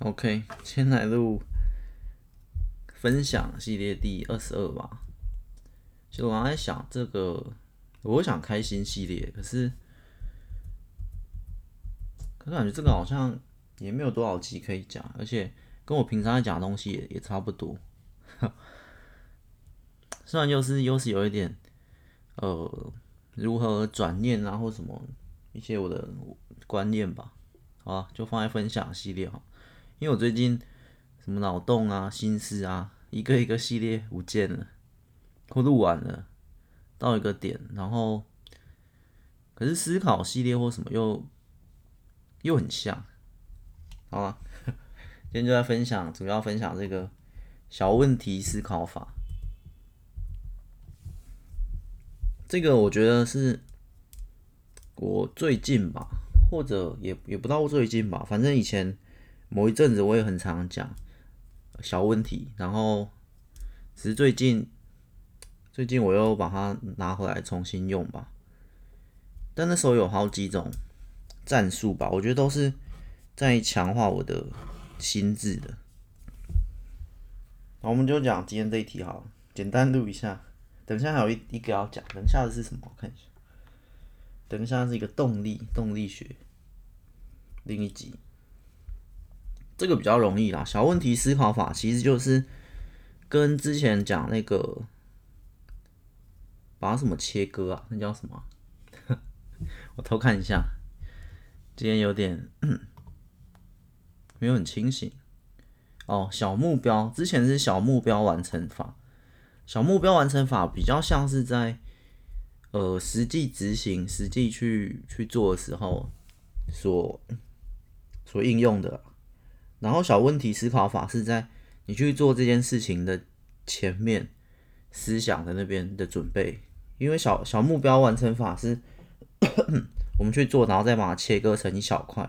OK，先来录分享系列第二十二吧。其实我刚才想这个，我想开新系列，可是可是感觉这个好像也没有多少集可以讲，而且跟我平常在讲的东西也也差不多。虽然又是又是有一点呃。如何转念啊，或什么一些我的观念吧，好，就放在分享系列哈。因为我最近什么脑洞啊、心思啊，一个一个系列不见了，或录完了，到一个点，然后可是思考系列或什么又又很像，好吧，今天就在分享，主要分享这个小问题思考法。这个我觉得是我最近吧，或者也也不到最近吧，反正以前某一阵子我也很常讲小问题，然后只是最近最近我又把它拿回来重新用吧。但那时候有好几种战术吧，我觉得都是在强化我的心智的。好，我们就讲今天这一题好了，简单录一下。等一下还有一一个要讲，等下的是什么？我看一下。等一下是一个动力动力学，另一集。这个比较容易啦，小问题思考法其实就是跟之前讲那个把什么切割啊，那叫什么？我偷看一下，今天有点 没有很清醒。哦，小目标之前是小目标完成法。小目标完成法比较像是在呃实际执行、实际去去做的时候所所应用的，然后小问题思考法是在你去做这件事情的前面思想的那边的准备，因为小小目标完成法是 我们去做，然后再把它切割成一小块，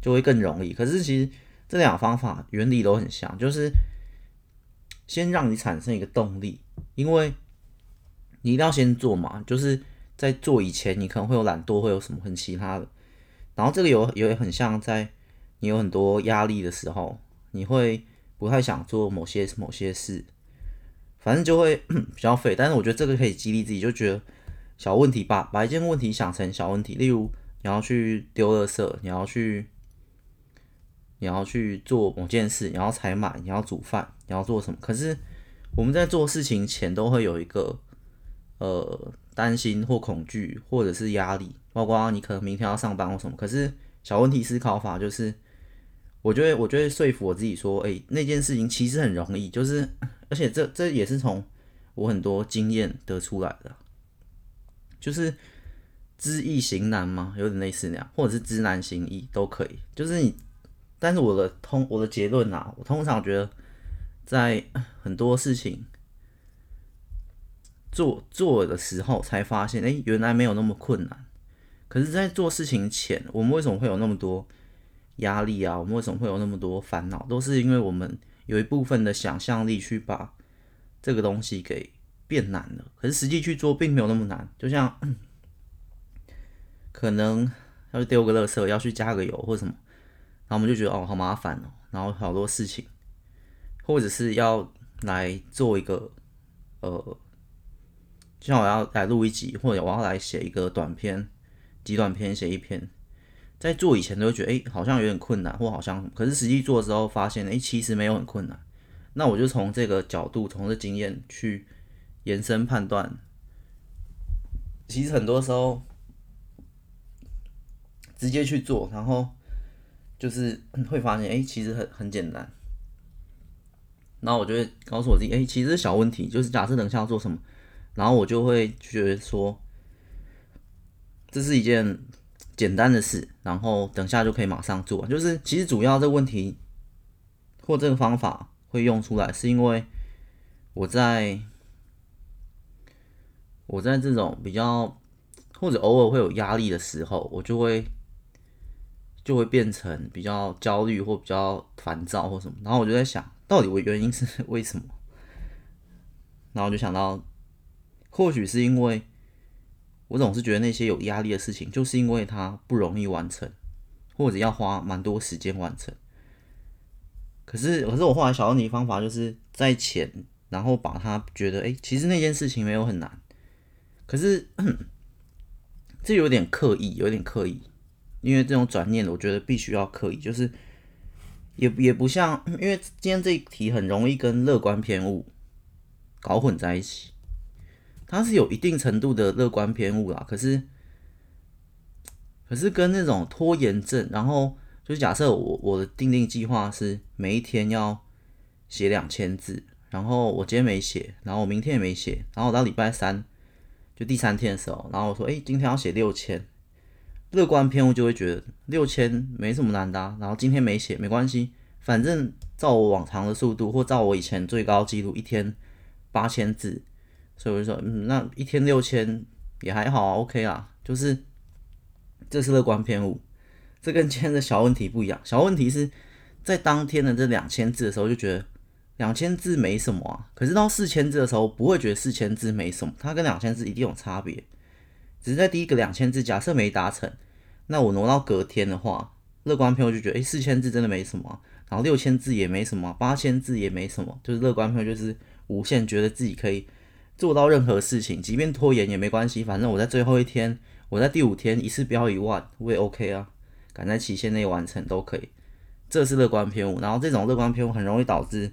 就会更容易。可是其实这两个方法原理都很像，就是。先让你产生一个动力，因为你一定要先做嘛，就是在做以前，你可能会有懒惰，会有什么很其他的。然后这个有也很像在你有很多压力的时候，你会不太想做某些某些事，反正就会 比较废。但是我觉得这个可以激励自己，就觉得小问题，吧把一件问题想成小问题，例如你要去丢垃圾，你要去。你要去做某件事，你要采买，你要煮饭，你要做什么？可是我们在做事情前都会有一个呃担心或恐惧，或者是压力，包括你可能明天要上班或什么。可是小问题思考法就是，我觉得我觉得说服我自己说，哎、那件事情其实很容易，就是而且这这也是从我很多经验得出来的，就是知易行难嘛，有点类似那样，或者是知难行易都可以，就是你。但是我的通我的结论啊，我通常觉得，在很多事情做做的时候，才发现，哎，原来没有那么困难。可是，在做事情前，我们为什么会有那么多压力啊？我们为什么会有那么多烦恼？都是因为我们有一部分的想象力去把这个东西给变难了。可是实际去做，并没有那么难。就像 可能要去丢个垃圾，要去加个油，或什么。然后我们就觉得哦，好麻烦哦，然后好多事情，或者是要来做一个呃，就像我要来录一集，或者我要来写一个短篇、几短篇写一篇，在做以前都会觉得哎，好像有点困难，或好像，可是实际做的时候发现哎，其实没有很困难。那我就从这个角度，从这经验去延伸判断，其实很多时候直接去做，然后。就是会发现，哎、其实很很简单。然后我就会告诉我自己，哎、其实是小问题。就是假设等一下要做什么，然后我就会觉得说，这是一件简单的事，然后等下就可以马上做。就是其实主要这个问题或这个方法会用出来，是因为我在我在这种比较或者偶尔会有压力的时候，我就会。就会变成比较焦虑或比较烦躁或什么，然后我就在想，到底我原因是为什么？然后我就想到，或许是因为我总是觉得那些有压力的事情，就是因为它不容易完成，或者要花蛮多时间完成。可是可是我后来想到，你方法就是在前，然后把它觉得哎、其实那件事情没有很难，可是这有点刻意，有点刻意，因为这种转念，我觉得必须要刻意，就是也也不像，因为今天这一题很容易跟乐观偏误搞混在一起，它是有一定程度的乐观偏误啦，可是。可是跟那种拖延症，然后就是假设我我的订定计划是每一天要写两千字，然后我今天没写，然后我明天也没写，然后我到礼拜三就第三天的时候，然后我说哎，今天要写六千，乐观偏误就会觉得六千没什么难的啊，然后今天没写没关系，反正照我往常的速度或照我以前最高纪录一天八千字，所以我就说嗯，那一天六千也还好啊，OK 啊，就是。这是乐观偏误，这跟今天的小问题不一样。小问题是在当天的这两千字的时候就觉得两千字没什么啊，可是到四千字的时候不会觉得四千字没什么，它跟两千字一定有差别。只是在第一个两千字假设没达成，那我挪到隔天的话，乐观偏误就觉得诶，四千字真的没什么，然后六千字也没什么，八千字也没什么，就是乐观偏误就是无限觉得自己可以做到任何事情，即便拖延也没关系，反正我在最后一天。我在第五天一次标一万，我也 OK 啊，赶在期限内完成都可以，这是乐观偏误。然后这种乐观偏误很容易导致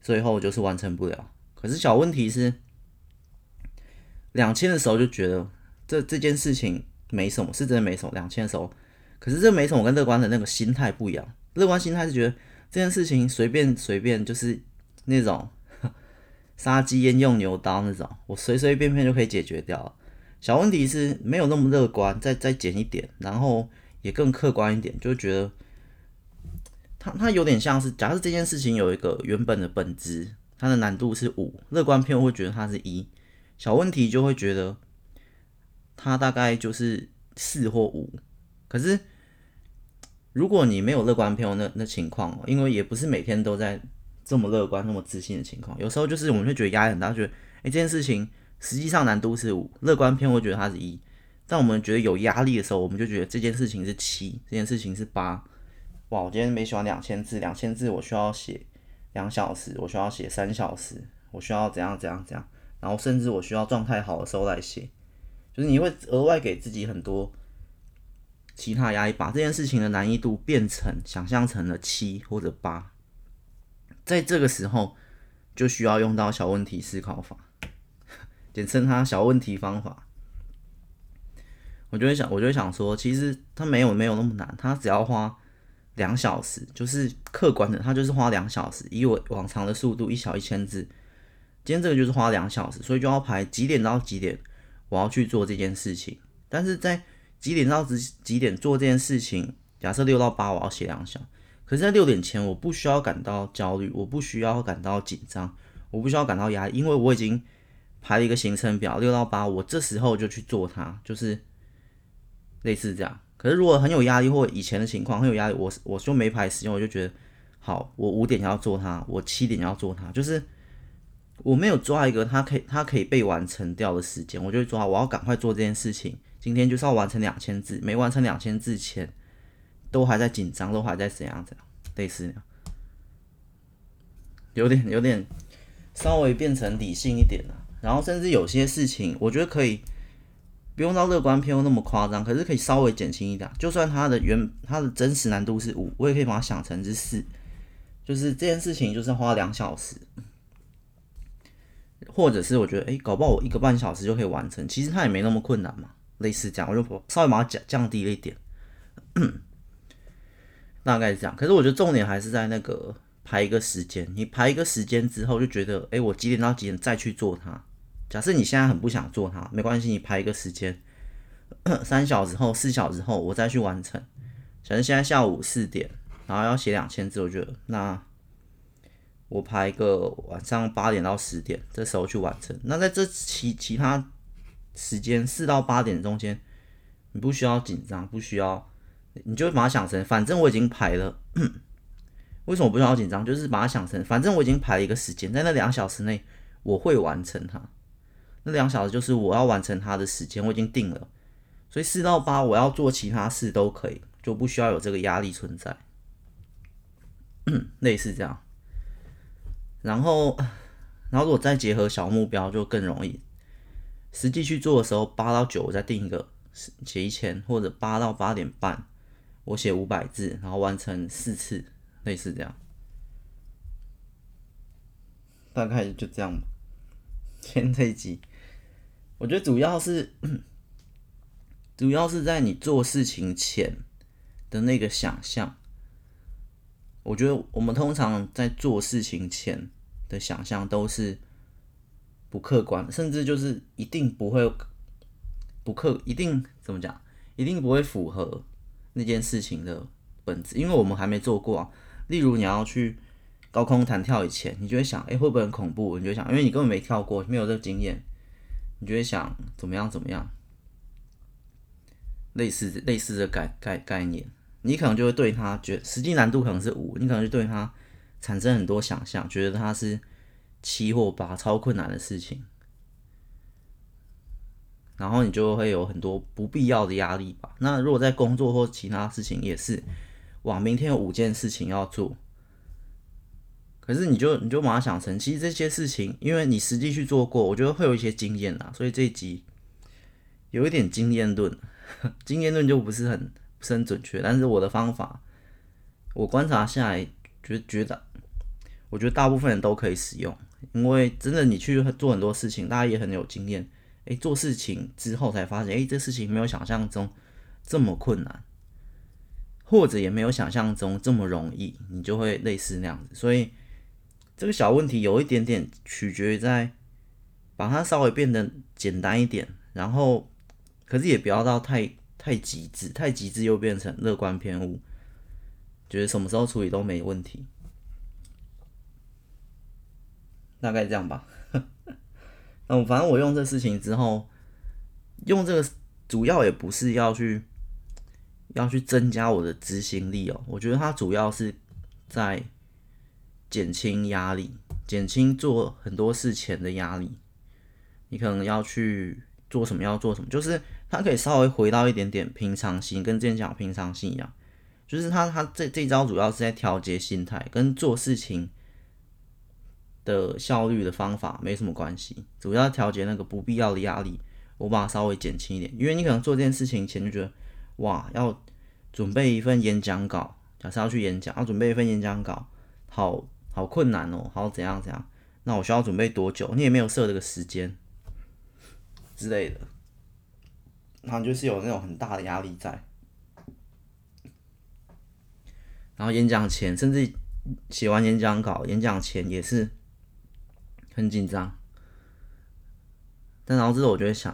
最后就是完成不了。可是小问题是，两千的时候就觉得这这件事情没什么，是真的没什么。两千的时候，可是这没什么，跟乐观的那个心态不一样。乐观心态是觉得这件事情随便随便就是那种杀鸡焉用牛刀那种，我随随便便就可以解决掉。小问题是没有那么乐观，再再减一点，然后也更客观一点，就觉得它它有点像是，假设这件事情有一个原本的本质，它的难度是五，乐观偏误会觉得它是一，小问题就会觉得它大概就是四或五。可是如果你没有乐观偏误那那情况，因为也不是每天都在这么乐观、那么自信的情况，有时候就是我们会觉得压力很大，觉得哎这件事情。实际上难度是五，乐观偏误觉得它是一，但我们觉得有压力的时候，我们就觉得这件事情是七，这件事情是八。哇，我今天没写完两千字，两千字我需要写两小时，我需要写三小时，我需要怎样怎样怎样，然后甚至我需要状态好的时候来写，就是你会额外给自己很多其他压力，把这件事情的难易度变成想象成了七或者八，在这个时候就需要用到小问题思考法。简称它小问题方法，我就会想，我就会想说，其实它没有没有那么难，它只要花两小时，就是客观的，它就是花两小时，以我往常的速度，一小一千字，今天这个就是花两小时，所以就要排几点到几点我要去做这件事情，但是在几点到几几点做这件事情，假设六到八我要写两小，可是在六点前我不需要感到焦虑，我不需要感到紧张，我不需要感到压力，因为我已经。排了一个行程表，六到八，我这时候就去做它，就是类似这样。可是如果很有压力，或以前的情况很有压力，我我就没排时间，我就觉得好，我五点要做它，我七点要做它，就是我没有抓一个它可以它可以被完成掉的时间，我就会抓，我要赶快做这件事情。今天就是要完成两千字，没完成两千字前，都还在紧张，都还在怎样怎样，类似，有点有点稍微变成理性一点了。然后甚至有些事情，我觉得可以不用到乐观偏误那么夸张，可是可以稍微减轻一点。就算它的原它的真实难度是五，我也可以把它想成是四。就是这件事情就是花两小时，或者是我觉得诶，搞不好我一个半小时就可以完成，其实它也没那么困难嘛。类似这样，我就稍微把它降降低了一点，大概是这样。可是我觉得重点还是在那个排一个时间，你排一个时间之后就觉得哎，我几点到几点再去做它。假设你现在很不想做它，没关系，你排一个时间，三小时后、四小时后我再去完成。假设现在下午四点，然后要写两千字，我觉得那我排一个晚上八点到十点，这时候去完成。那在这其其他时间四到八点中间，你不需要紧张，不需要，你就把它想成，反正我已经排了。为什么不需要紧张？就是把它想成，反正我已经排了一个时间，在那两小时内我会完成它。那两小时就是我要完成它的时间，我已经定了，所以四到八我要做其他事都可以，就不需要有这个压力存在。类似这样。然后，然后如果再结合小目标，就更容易。实际去做的时候，八到九我再定一个写一千，或者八到八点半我写五百字，然后完成四次，类似这样。大概就这样吧。今天这一集，我觉得主要是，主要是在你做事情前的那个想象。我觉得我们通常在做事情前的想象都是。不客观，甚至就是一定不会不客，一定怎么讲？一定不会符合那件事情的本质，因为我们还没做过啊。例如你要去高空弹跳以前，你就会想，哎，会不会很恐怖？你就想，因为你根本没跳过，没有这个经验，你就会想怎么样怎么样。类似类似的概概概念，你可能就会对它觉实际难度可能是五，你可能就对它产生很多想象，觉得它是。七或八超困难的事情，然后你就会有很多不必要的压力吧。那如果在工作或其他事情也是，哇，明天有五件事情要做，可是你就你就马上想成，其实这些事情，因为你实际去做过，我觉得会有一些经验啦。所以这一集有一点经验论，经验论就不是很不是很准确，但是我的方法，我观察下来觉觉得，我觉得大部分人都可以使用。因为真的，你去做很多事情，大家也很有经验。诶，做事情之后才发现，诶，这事情没有想象中这么困难，或者也没有想象中这么容易，你就会类似那样子。所以这个小问题有一点点取决于在把它稍微变得简单一点，然后可是也不要到太太极致，太极致又变成乐观偏误，觉得什么时候处理都没问题。大概这样吧。嗯，反正我用这事情之后，用这个主要也不是要去要去增加我的执行力哦。我觉得它主要是在减轻压力，减轻做很多事前的压力。你可能要去做什么，要做什么，就是它可以稍微回到一点点平常心，跟之前讲平常心一样。就是它它这这招主要是在调节心态，跟做事情。的效率的方法没什么关系，主要调节那个不必要的压力，我把它稍微减轻一点。因为你可能做这件事情前就觉得，哇，要准备一份演讲稿，假设要去演讲，要准备一份演讲稿，好好困难哦，好怎样怎样，那我需要准备多久？你也没有设这个时间之类的，然后就是有那种很大的压力在，然后演讲前，甚至写完演讲稿，演讲前也是。很紧张，但然后之后我就会想，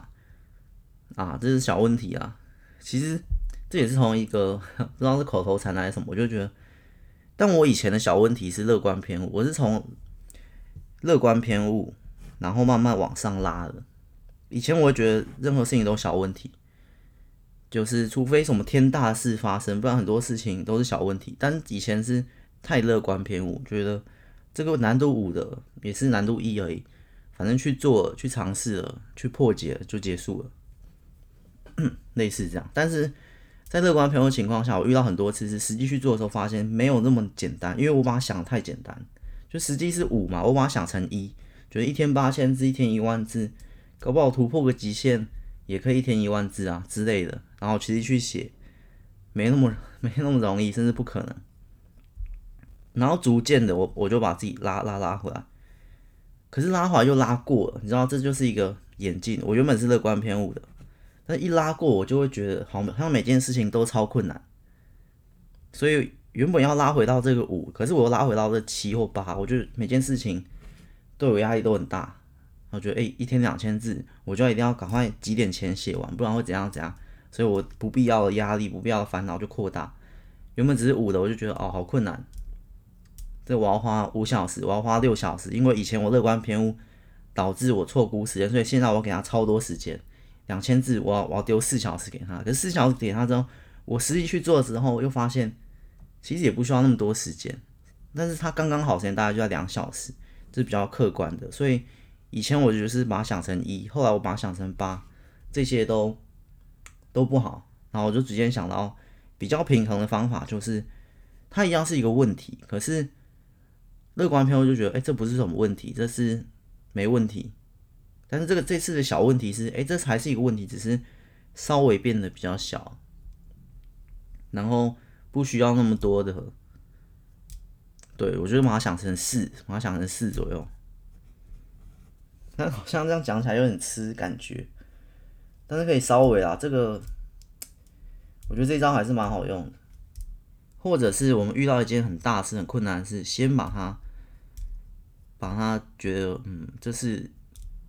啊，这是小问题啊。其实这也是从一个不知道是口头禅还是什么，我就觉得，但我以前的小问题是乐观偏误，我是从乐观偏误，然后慢慢往上拉的。以前我会觉得任何事情都小问题，就是除非什么天大事发生，不然很多事情都是小问题。但以前是太乐观偏误，觉得。这个难度五的也是难度一而已，反正去做、去尝试了、去破解了就结束了，类似这样。但是在乐观朋友情况下，我遇到很多次是实际去做的时候，发现没有那么简单，因为我把它想得太简单。就实际是五嘛，我把它想成一，觉得一天八千字、一天一万字，搞不好突破个极限也可以一天一万字啊之类的。然后其实去写没那么没那么容易，甚至不可能。然后逐渐的我，我就把自己拉拉拉回来，可是拉回来又拉过了，你知道，这就是一个演进。我原本是乐观偏误的，但一拉过，我就会觉得好像每件事情都超困难。所以原本要拉回到这个五，可是我又拉回到这七或八，我就每件事情对我压力都很大。我觉得诶，一天两千字，我就一定要赶快几点前写完，不然会怎样怎样。所以我不必要的压力、不必要的烦恼就扩大。原本只是五的，我就觉得哦，好困难。这我要花五小时，我要花六小时，因为以前我乐观偏误导致我错估时间，所以现在我给他超多时间，两千字我要我要丢四小时给他，可是四小时给他之后，我实际去做的时候又发现其实也不需要那么多时间，但是他刚刚好时间大概就在两小时，这是比较客观的，所以以前我就是把它想成一，后来我把它想成八，这些都都不好，然后我就直接想到比较平衡的方法就是。它一样是一个问题，可是乐观偏误就觉得，哎、这不是什么问题，这是没问题。但是这个这次的小问题是，哎、这还是一个问题，只是稍微变得比较小，然后不需要那么多的。对，我觉得把它想成四，把它想成四左右。但好像这样讲起来有点吃感觉，但是可以稍微啊，这个我觉得这招还是蛮好用的。或者是我们遇到一件很大事、很困难的事，先把它，把他觉得嗯，这是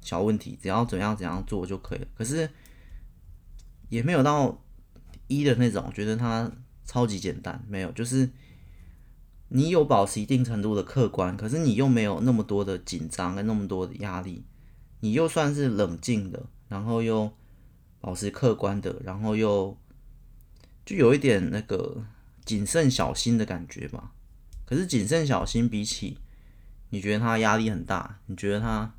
小问题，只要怎样怎样做就可以了。可是也没有到一的那种，觉得它超级简单，没有，就是你有保持一定程度的客观，可是你又没有那么多的紧张跟那么多的压力，你又算是冷静的，然后又保持客观的，然后又就有一点那个。谨慎小心的感觉吧，可是谨慎小心比起你觉得他压力很大，你觉得他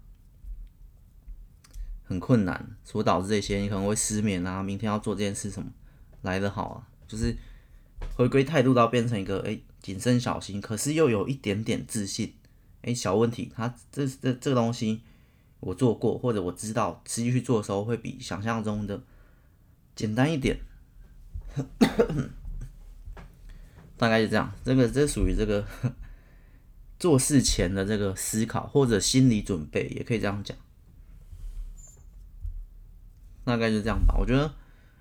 很困难，所导致这些你可能会失眠啊，明天要做这件事什么来得好啊，就是回归态度到变成一个诶谨慎小心，可是又有一点点自信，诶小问题，他这这这个东西我做过或者我知道，实际去做的时候会比想象中的简单一点。大概就这样，这个这属于这个做事前的这个思考或者心理准备，也可以这样讲。大概就这样吧。我觉得，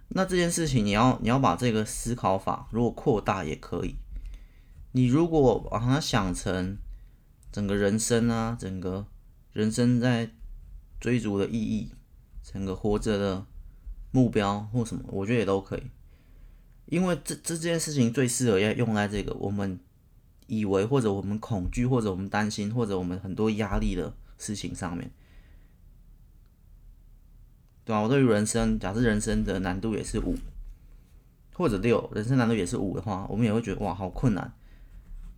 那这件事情你要你要把这个思考法如果扩大也可以。你如果把它想成整个人生啊，整个人生在追逐的意义，整个活着的目标或什么，我觉得也都可以。因为这这件事情最适合要用在这个我们以为或者我们恐惧或者我们担心或者我们很多压力的事情上面，对吧？我对于人生，假设人生的难度也是五或者六，人生难度也是五的话，我们也会觉得哇，好困难。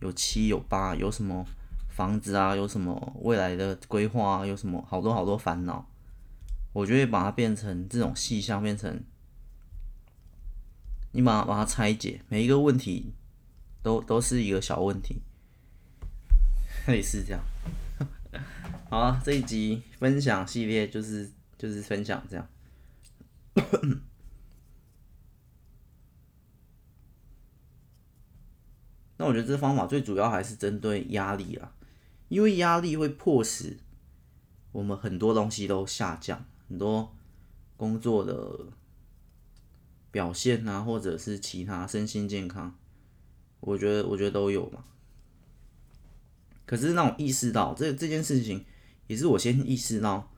有七有八，有什么房子啊，有什么未来的规划啊，有什么好多好多烦恼。我觉得把它变成这种细项，变成。你把它把它拆解，每一个问题都都是一个小问题，类似这样。好啊，这一集分享系列就是就是分享这样。那我觉得这方法最主要还是针对压力啊，因为压力会迫使我们很多东西都下降，很多工作的。表现啊，或者是其他身心健康，我觉得我觉得都有嘛。可是让我意识到这这件事情，也是我先意识到，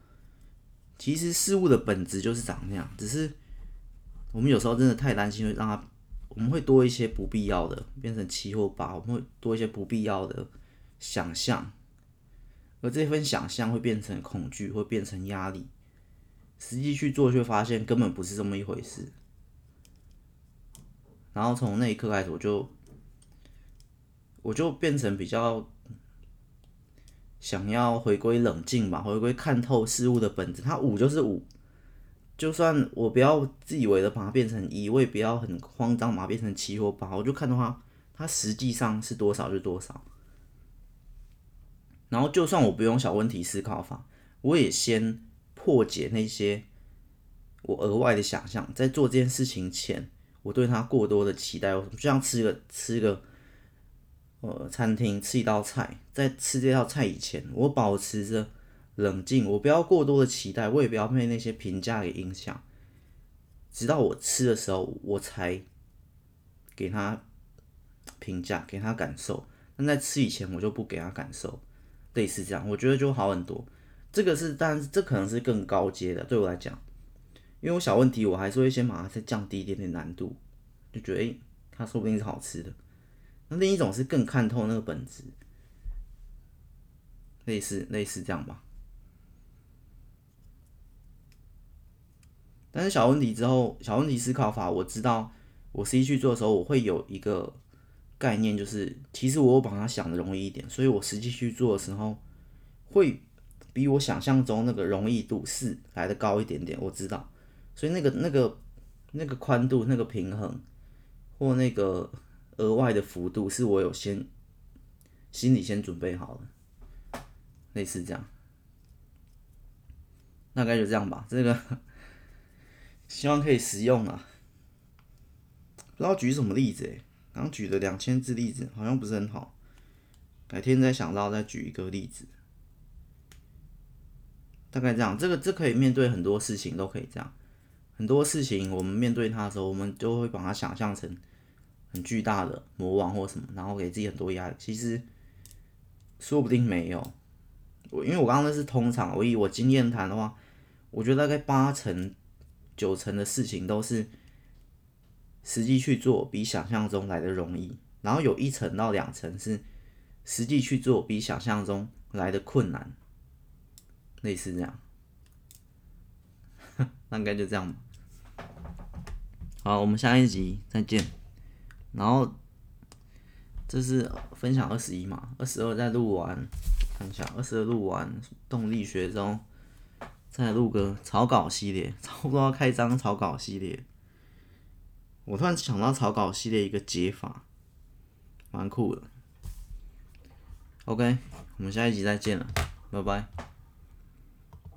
其实事物的本质就是长那样。只是我们有时候真的太担心，会让它我们会多一些不必要的，变成七或八，我们会多一些不必要的想象，而这份想象会变成恐惧，会变成压力。实际去做，却发现根本不是这么一回事。然后从那一刻开始，我就我就变成比较想要回归冷静吧，回归看透事物的本质。它五就是五，就算我不要自以为的把它变成一，我也不要很慌张把它变成七或八，我就看到它，它实际上是多少就多少。然后就算我不用小问题思考法，我也先破解那些我额外的想象，在做这件事情前。我对他过多的期待，我就像吃个吃个呃餐厅吃一道菜，在吃这道菜以前，我保持着冷静，我不要过多的期待，我也不要被那些评价给影响，直到我吃的时候，我才给他评价，给他感受。但在吃以前，我就不给他感受，类似这样，我觉得就好很多。这个是，但是这可能是更高阶的，对我来讲。因为我小问题，我还是会先把它再降低一点点难度，就觉得诶，它说不定是好吃的。那另一种是更看透那个本质，类似类似这样吧。但是小问题之后，小问题思考法，我知道我实际去做的时候，我会有一个概念，就是其实我把它想的容易一点，所以我实际去做的时候，会比我想象中那个容易度是来的高一点点。我知道。所以那个那个那个宽度、那个平衡，或那个额外的幅度是我有先心里先准备好了，类似这样，大概就这样吧。这个希望可以实用啊。不知道举什么例子诶，刚举的两千字例子好像不是很好，改天再想到再举一个例子。大概这样，这个这可以面对很多事情都可以这样，很多事情我们面对它的时候，我们就会把它想象成很巨大的魔王或什么，然后给自己很多压力。其实说不定没有，我因为我刚刚那是通常，我以我经验谈的话，我觉得大概八成九成的事情都是实际去做比想象中来的容易，然后有一成到两成是实际去做比想象中来的困难。类似这样，那应该就这样吧。好，我们下一集再见。然后这是分享二十一嘛，二十二再录完，看一下二十二录完动力学中，再录个草稿系列，差不多要开张草稿系列。我突然想到草稿系列一个解法，蛮酷的。OK，我们下一集再见了，拜拜。